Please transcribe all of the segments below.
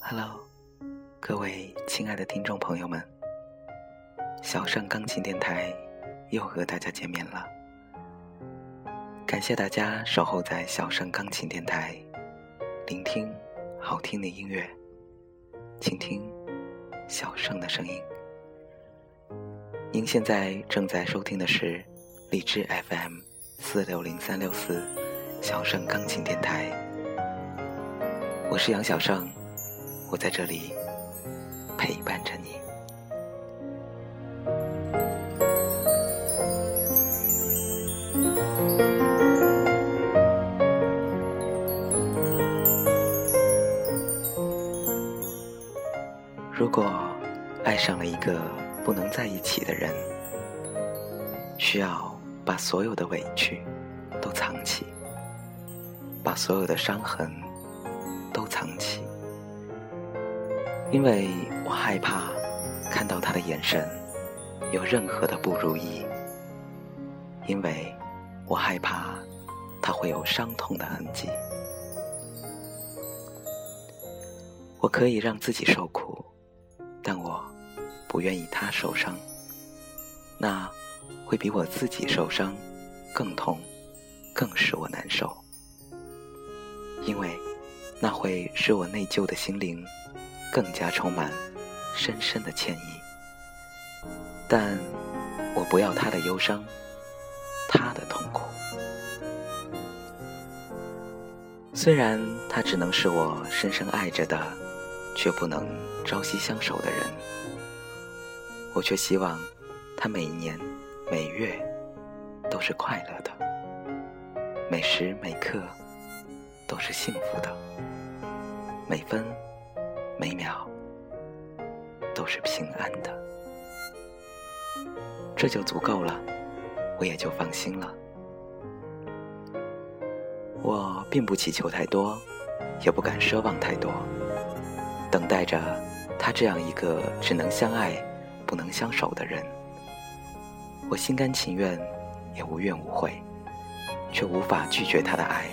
Hello，各位亲爱的听众朋友们，小盛钢琴电台又和大家见面了。感谢大家守候在小盛钢琴电台，聆听好听的音乐，倾听小盛的声音。您现在正在收听的是荔枝 FM 四六零三六四小盛钢琴电台，我是杨小盛。我在这里陪伴着你。如果爱上了一个不能在一起的人，需要把所有的委屈都藏起，把所有的伤痕都藏起。因为我害怕看到他的眼神有任何的不如意，因为我害怕他会有伤痛的痕迹。我可以让自己受苦，不愿意他受伤，那会比我自己受伤更痛，更使我难受，因为那会使我内疚的心灵。更加充满深深的歉意，但我不要他的忧伤，他的痛苦。虽然他只能是我深深爱着的，却不能朝夕相守的人，我却希望他每年每月都是快乐的，每时每刻都是幸福的，每分。每秒都是平安的，这就足够了，我也就放心了。我并不祈求太多，也不敢奢望太多，等待着他这样一个只能相爱不能相守的人。我心甘情愿，也无怨无悔，却无法拒绝他的爱，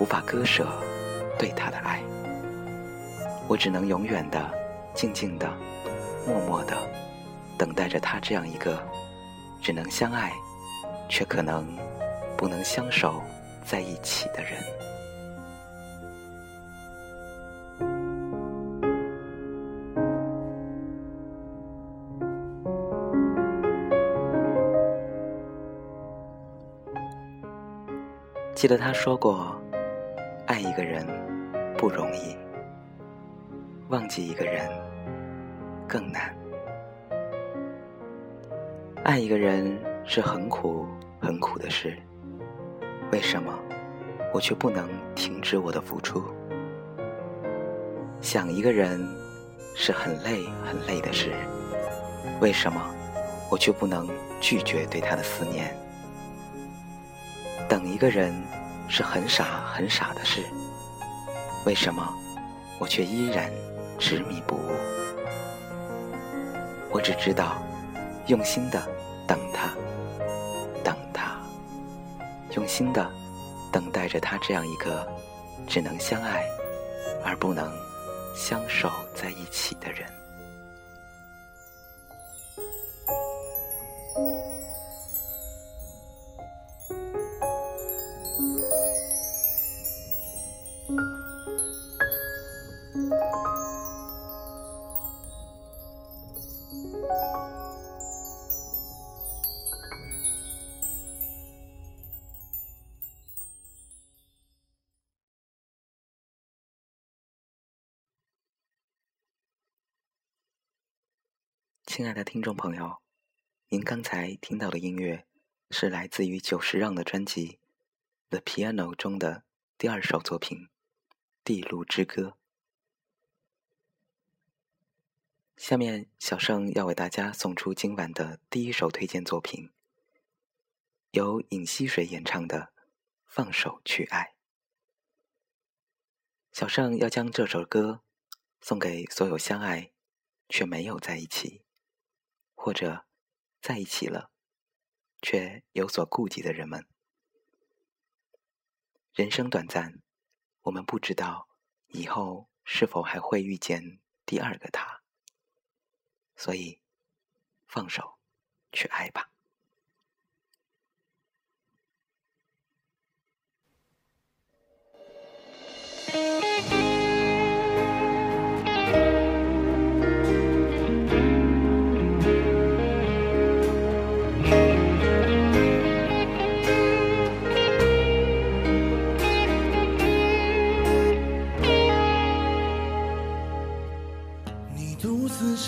无法割舍对他的爱。我只能永远的、静静的、默默的等待着他这样一个只能相爱，却可能不能相守在一起的人。记得他说过：“爱一个人不容易。”忘记一个人更难，爱一个人是很苦很苦的事。为什么我却不能停止我的付出？想一个人是很累很累的事。为什么我却不能拒绝对他的思念？等一个人是很傻很傻的事。为什么我却依然？执迷不悟，我只知道用心的等他，等他，用心的等待着他这样一个只能相爱而不能相守在一起的人。亲爱的听众朋友，您刚才听到的音乐是来自于久石让的专辑《The Piano》中的第二首作品《地路之歌》。下面，小盛要为大家送出今晚的第一首推荐作品，由尹溪水演唱的《放手去爱》。小盛要将这首歌送给所有相爱却没有在一起。或者在一起了，却有所顾忌的人们。人生短暂，我们不知道以后是否还会遇见第二个他，所以放手去爱吧。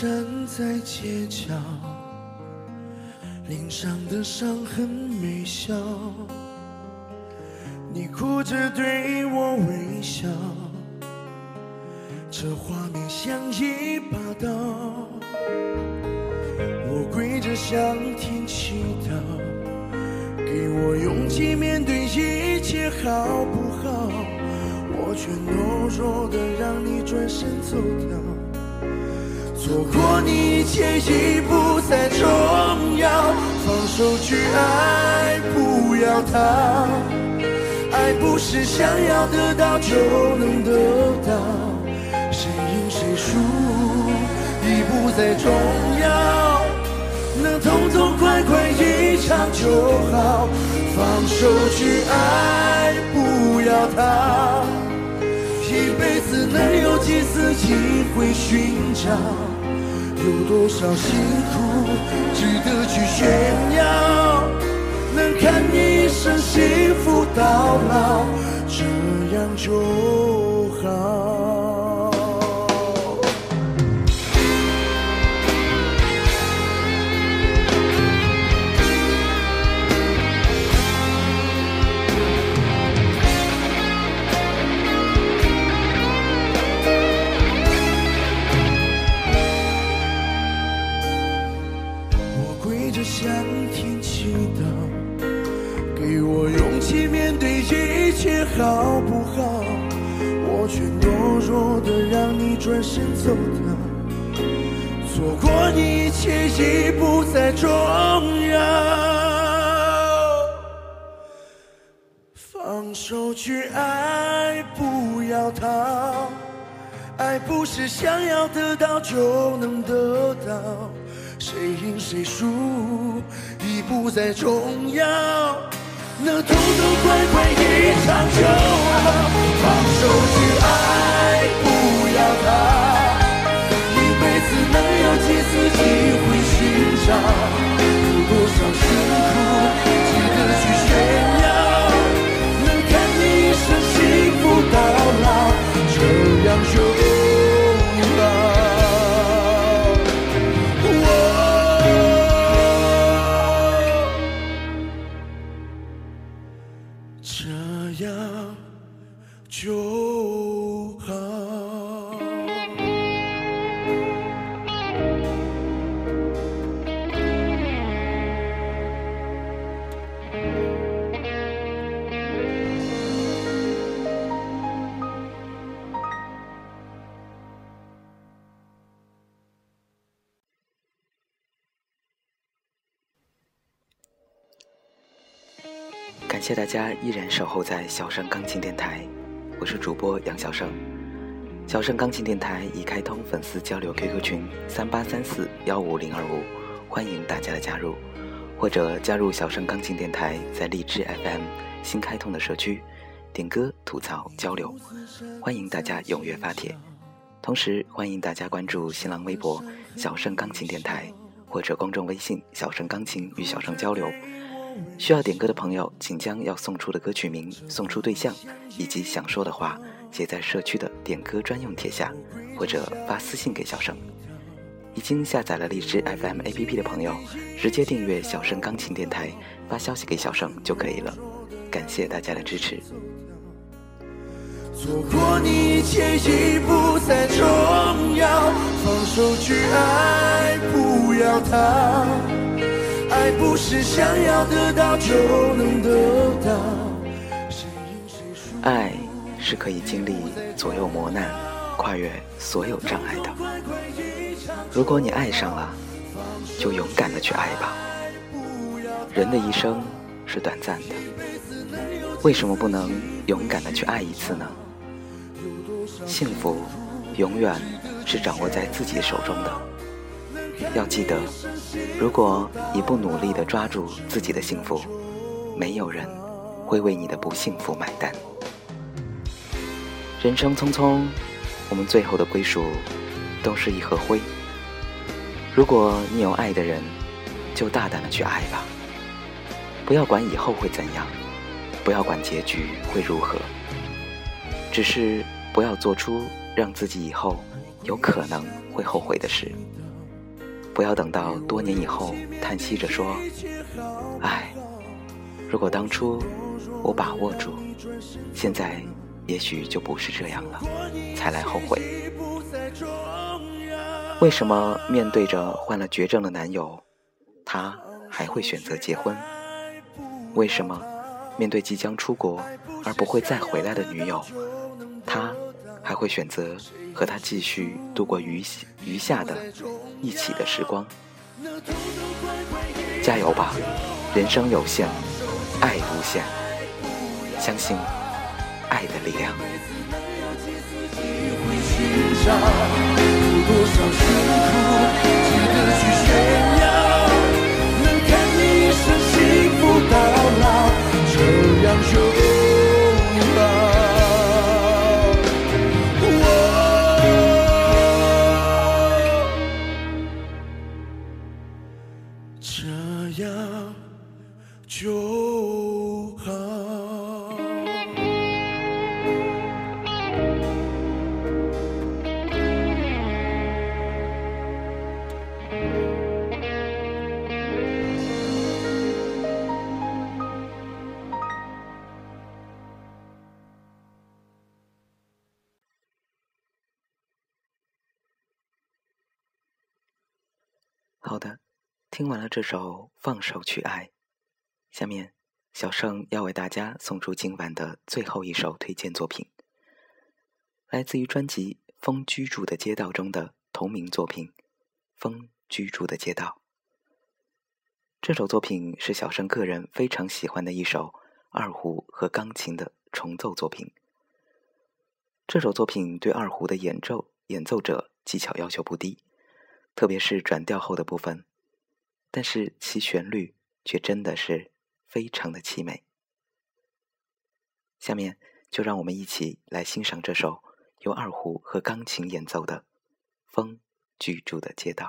站在街角，脸上的伤痕没消，你哭着对我微笑，这画面像一把刀。我跪着向天祈祷，给我勇气面对一切好不好？我却懦弱的让你转身走掉。错过你一切已不再重要，放手去爱，不要逃。爱不是想要得到就能得到，谁赢谁输已不再重要，能痛痛快快一场就好。放手去爱，不要逃，一辈子能有几次机会寻找？有多少辛苦值得去炫耀？能看你一生幸福到老，这样就好。好得到就能得到，谁赢谁输已不再重要。能痛痛快快一场就好，放手去爱，不要逃。一辈子能有几次机会寻找？有多少辛苦值得去炫耀？能看你一生幸福到老，这样就。感谢大家依然守候在小盛钢琴电台，我是主播杨小盛。小盛钢琴电台已开通粉丝交流 QQ 群三八三四幺五零二五，欢迎大家的加入，或者加入小盛钢琴电台在荔枝 FM 新开通的社区，点歌、吐槽、交流，欢迎大家踊跃发帖。同时欢迎大家关注新浪微博小盛钢琴电台，或者公众微信小盛钢琴与小盛交流。需要点歌的朋友，请将要送出的歌曲名、送出对象以及想说的话写在社区的点歌专用帖下，或者发私信给小盛。已经下载了荔枝 FM APP 的朋友，直接订阅小盛钢琴电台，发消息给小盛就可以了。感谢大家的支持。错过你一切已不再重要，放手去爱，不要逃。爱不是想要得到就能得到。爱是可以经历左右磨难，跨越所有障碍的。如果你爱上了，就勇敢的去爱吧。人的一生是短暂的，为什么不能勇敢的去爱一次呢？幸福永远是掌握在自己手中的。要记得，如果你不努力的抓住自己的幸福，没有人会为你的不幸福买单。人生匆匆，我们最后的归属都是一盒灰。如果你有爱的人，就大胆的去爱吧，不要管以后会怎样，不要管结局会如何，只是不要做出让自己以后有可能会后悔的事。不要等到多年以后叹息着说：“唉，如果当初我把握住，现在也许就不是这样了，才来后悔。”为什么面对着患了绝症的男友，他还会选择结婚？为什么面对即将出国而不会再回来的女友，他还会选择和她继续度过余余下的一起的时光？加油吧，人生有限，爱无限，相信爱的力量。能看你一生幸福到老，这样就听完了这首《放手去爱》，下面小盛要为大家送出今晚的最后一首推荐作品，来自于专辑《风居住的街道》中的同名作品《风居住的街道》。这首作品是小盛个人非常喜欢的一首二胡和钢琴的重奏作品。这首作品对二胡的演奏演奏者技巧要求不低。特别是转调后的部分，但是其旋律却真的是非常的凄美。下面就让我们一起来欣赏这首由二胡和钢琴演奏的《风居住的街道》。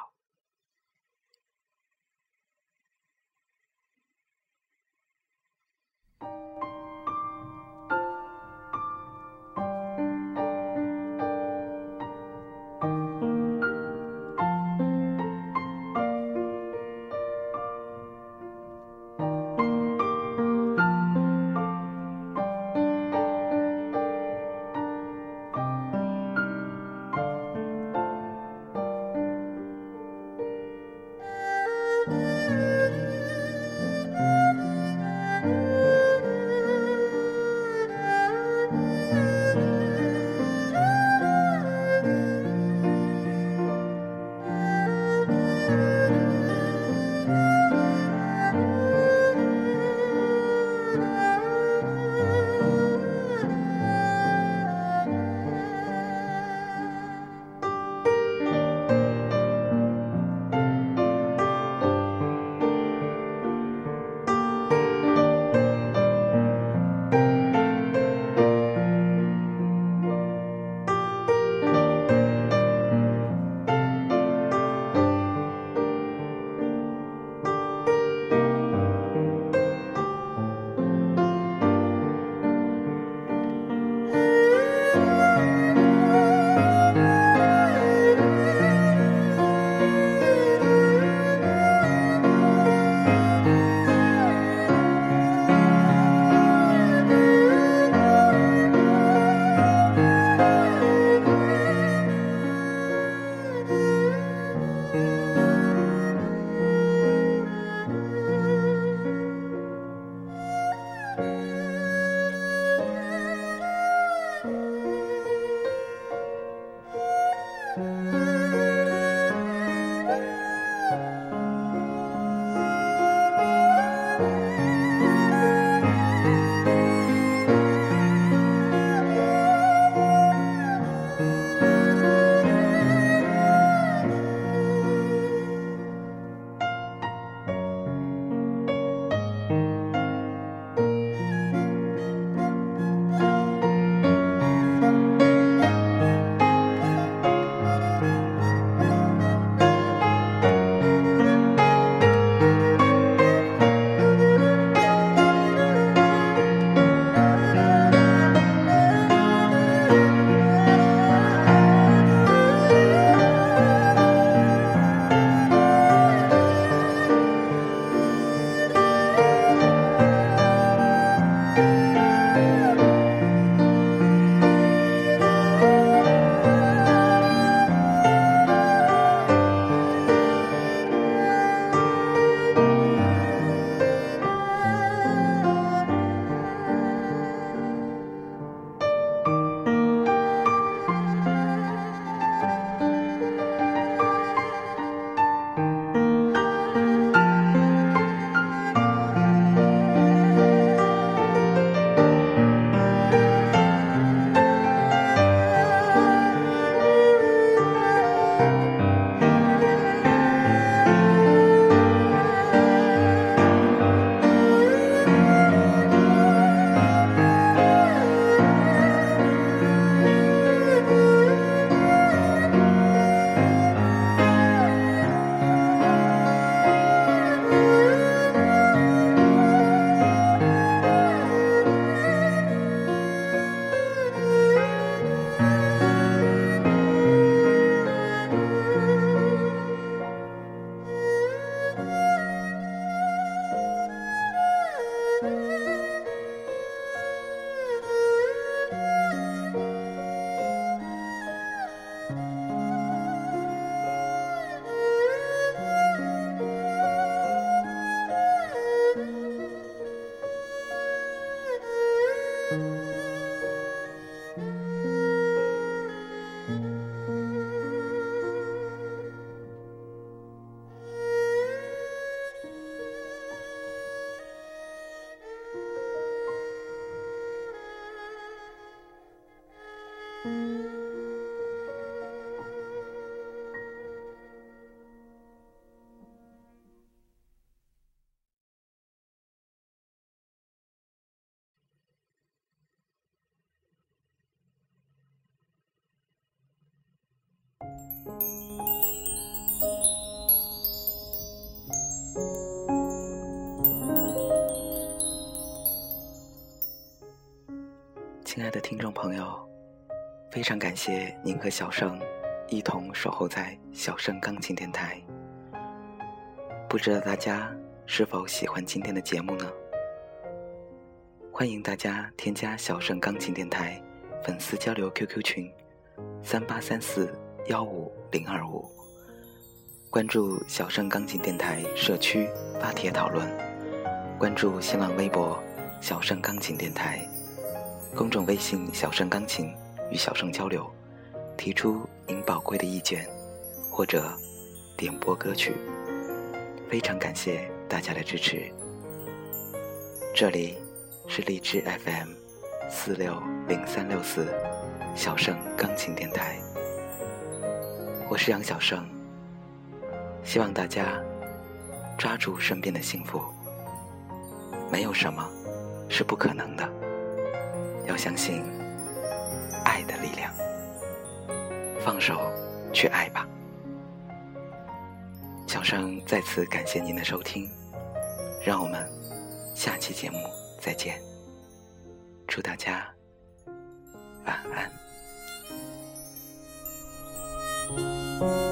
亲爱的听众朋友，非常感谢您和小盛一同守候在小盛钢琴电台。不知道大家是否喜欢今天的节目呢？欢迎大家添加小盛钢琴电台粉丝交流 QQ 群：三八三四幺五零二五，关注小盛钢琴电台社区发帖讨论，关注新浪微博小盛钢琴电台。公众微信“小盛钢琴”与小盛交流，提出您宝贵的意见，或者点播歌曲。非常感谢大家的支持。这里是荔枝 FM 四六零三六四小盛钢琴电台，我是杨小生。希望大家抓住身边的幸福，没有什么是不可能的。要相信爱的力量，放手去爱吧。小生再次感谢您的收听，让我们下期节目再见。祝大家晚安。thank you